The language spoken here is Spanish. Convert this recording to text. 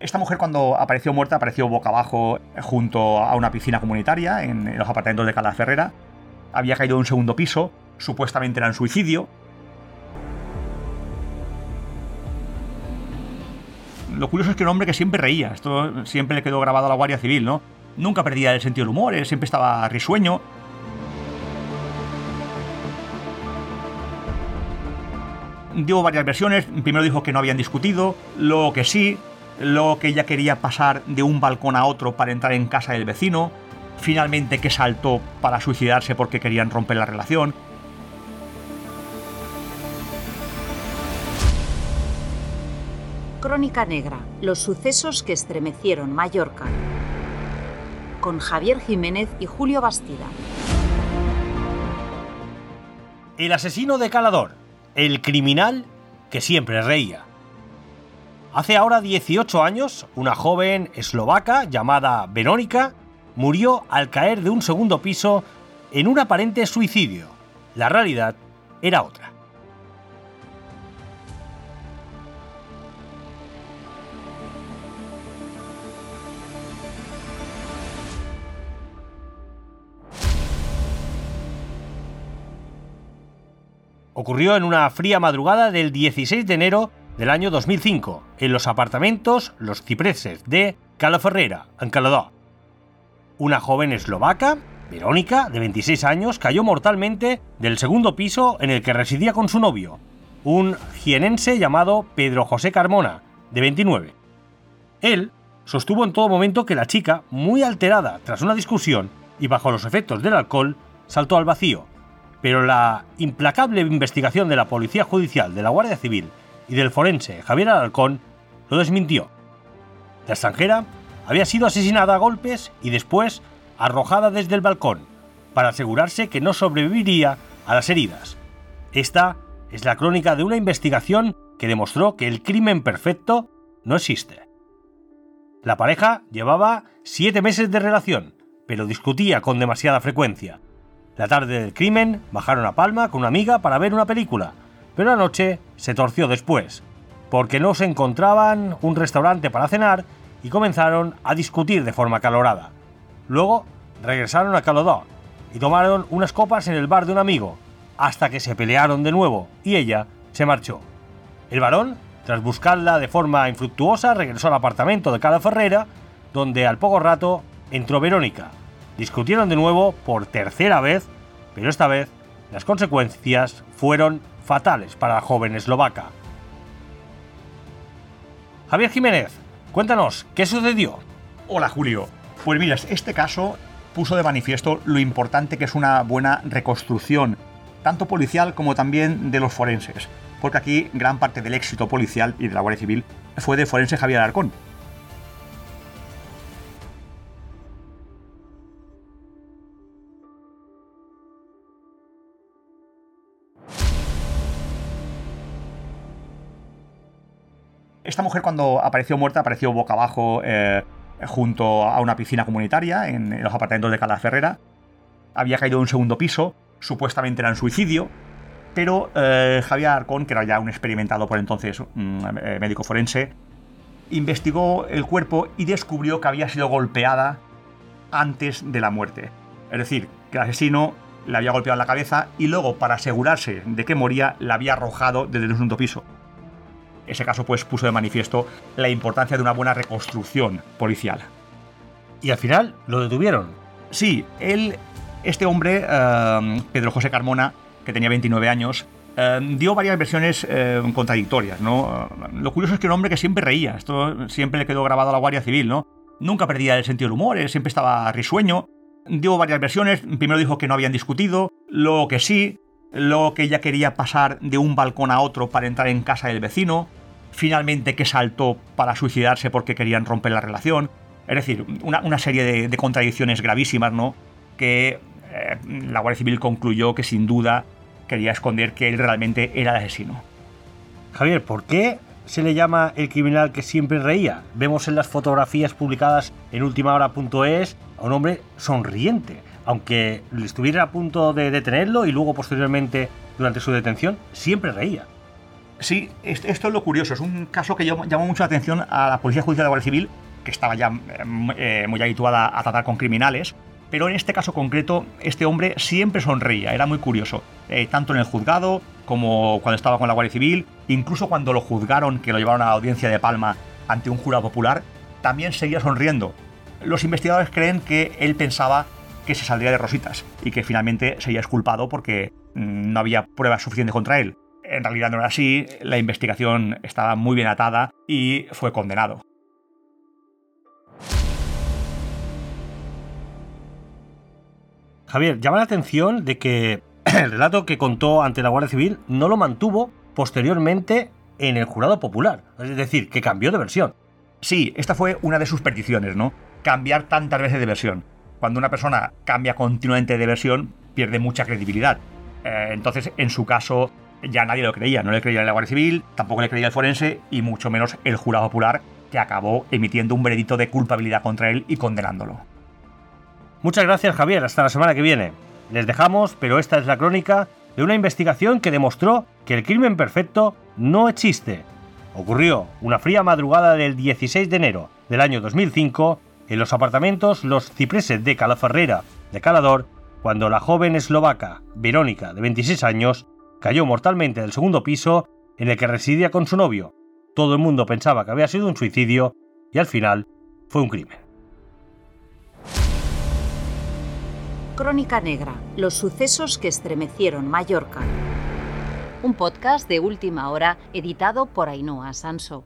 Esta mujer cuando apareció muerta apareció boca abajo junto a una piscina comunitaria en los apartamentos de Cala Ferrera. Había caído de un segundo piso, supuestamente era un suicidio. Lo curioso es que era un hombre que siempre reía, esto siempre le quedó grabado a la Guardia Civil, ¿no? Nunca perdía el sentido del humor, él siempre estaba risueño. Dio varias versiones, primero dijo que no habían discutido, luego que sí, luego que ella quería pasar de un balcón a otro para entrar en casa del vecino, finalmente que saltó para suicidarse porque querían romper la relación. Crónica Negra, los sucesos que estremecieron Mallorca, con Javier Jiménez y Julio Bastida. El asesino de Calador, el criminal que siempre reía. Hace ahora 18 años, una joven eslovaca llamada Verónica murió al caer de un segundo piso en un aparente suicidio. La realidad era otra. Ocurrió en una fría madrugada del 16 de enero del año 2005, en los apartamentos Los Cipreses de Calaferrera, en Caladó. Una joven eslovaca, Verónica, de 26 años, cayó mortalmente del segundo piso en el que residía con su novio, un jienense llamado Pedro José Carmona, de 29. Él sostuvo en todo momento que la chica, muy alterada tras una discusión y bajo los efectos del alcohol, saltó al vacío. Pero la implacable investigación de la Policía Judicial, de la Guardia Civil y del forense Javier Alarcón lo desmintió. La extranjera había sido asesinada a golpes y después arrojada desde el balcón, para asegurarse que no sobreviviría a las heridas. Esta es la crónica de una investigación que demostró que el crimen perfecto no existe. La pareja llevaba siete meses de relación, pero discutía con demasiada frecuencia. La tarde del crimen bajaron a Palma con una amiga para ver una película, pero la noche se torció después, porque no se encontraban un restaurante para cenar y comenzaron a discutir de forma calorada. Luego regresaron a Calodó y tomaron unas copas en el bar de un amigo, hasta que se pelearon de nuevo y ella se marchó. El varón, tras buscarla de forma infructuosa, regresó al apartamento de Cala Ferrera, donde al poco rato entró Verónica. Discutieron de nuevo por tercera vez, pero esta vez las consecuencias fueron fatales para la joven eslovaca. Javier Jiménez, cuéntanos, ¿qué sucedió? Hola Julio. Pues mira, este caso puso de manifiesto lo importante que es una buena reconstrucción, tanto policial como también de los forenses, porque aquí gran parte del éxito policial y de la Guardia Civil fue de forense Javier Alarcón. Esta mujer cuando apareció muerta apareció boca abajo eh, junto a una piscina comunitaria en, los apartamentos de Cala Ferrera. Había caído de un segundo piso, supuestamente era un suicidio, pero eh, Javier Arcón, que era ya un experimentado por entonces médico forense, investigó el cuerpo y descubrió que había sido golpeada antes de la muerte. Es decir, que el asesino la había golpeado en la cabeza y luego, para asegurarse de que moría, la había arrojado desde el segundo piso. Ese caso pues puso de manifiesto la importancia de una buena reconstrucción policial. Y al final lo detuvieron. Sí, él, este hombre, eh, Pedro José Carmona, que tenía 29 años, eh, dio varias versiones eh, contradictorias, ¿no? Lo curioso es que un hombre que siempre reía, esto siempre le quedó grabado a la Guardia Civil, ¿no? Nunca perdía el sentido del humor, siempre estaba risueño. Dio varias versiones, primero dijo que no habían discutido, luego que sí, luego que ella quería pasar de un balcón a otro para entrar en casa del vecino, finalmente que saltó para suicidarse porque querían romper la relación. Es decir, una, serie de, contradicciones gravísimas, ¿no? Que eh, la Guardia Civil concluyó que sin duda quería esconder que él realmente era el asesino. Javier, ¿por qué se le llama el criminal que siempre reía? Vemos en las fotografías publicadas en ultimahora.es a un hombre sonriente, aunque estuviera a punto de detenerlo y luego posteriormente durante su detención siempre reía. Sí, esto es lo curioso. Es un caso que llamó mucho la atención a la Policía Judicial de la Guardia Civil, que estaba ya eh, muy habituada a tratar con criminales. Pero en este caso concreto, este hombre siempre sonreía, era muy curioso. Eh, tanto en el juzgado como cuando estaba con la Guardia Civil, incluso cuando lo juzgaron, que lo llevaron a la audiencia de Palma ante un jurado popular, también seguía sonriendo. Los investigadores creen que él pensaba que se saldría de rositas y que finalmente sería exculpado porque mm, no había pruebas suficientes contra él. En realidad no era así, la investigación estaba muy bien atada y fue condenado. Javier, llama la atención de que el relato que contó ante la Guardia Civil no lo mantuvo posteriormente en el jurado popular, es decir, que cambió de versión. Sí, esta fue una de sus peticiones, ¿no? Cambiar tantas veces de versión. Cuando una persona cambia continuamente de versión, pierde mucha credibilidad. Eh, entonces, en su caso, ya nadie lo creía. No le creía la Guardia Civil, tampoco le creía el forense y mucho menos el jurado popular, que acabó emitiendo un veredicto de culpabilidad contra él y condenándolo. Muchas gracias, Javier. Hasta la semana que viene. Les dejamos, pero esta es la crónica de una investigación que demostró que el crimen perfecto no existe. Ocurrió una fría madrugada del 16 de enero del año 2005 en los apartamentos Los Cipreses de Calaferrera de Calador, cuando la joven eslovaca Verónica, de 26 años, cayó mortalmente del segundo piso en el que residía con su novio. Todo el mundo pensaba que había sido un suicidio y al final fue un crimen. Crónica Negra, los sucesos que estremecieron Mallorca. Un podcast de última hora editado por Ainhoa Sanso.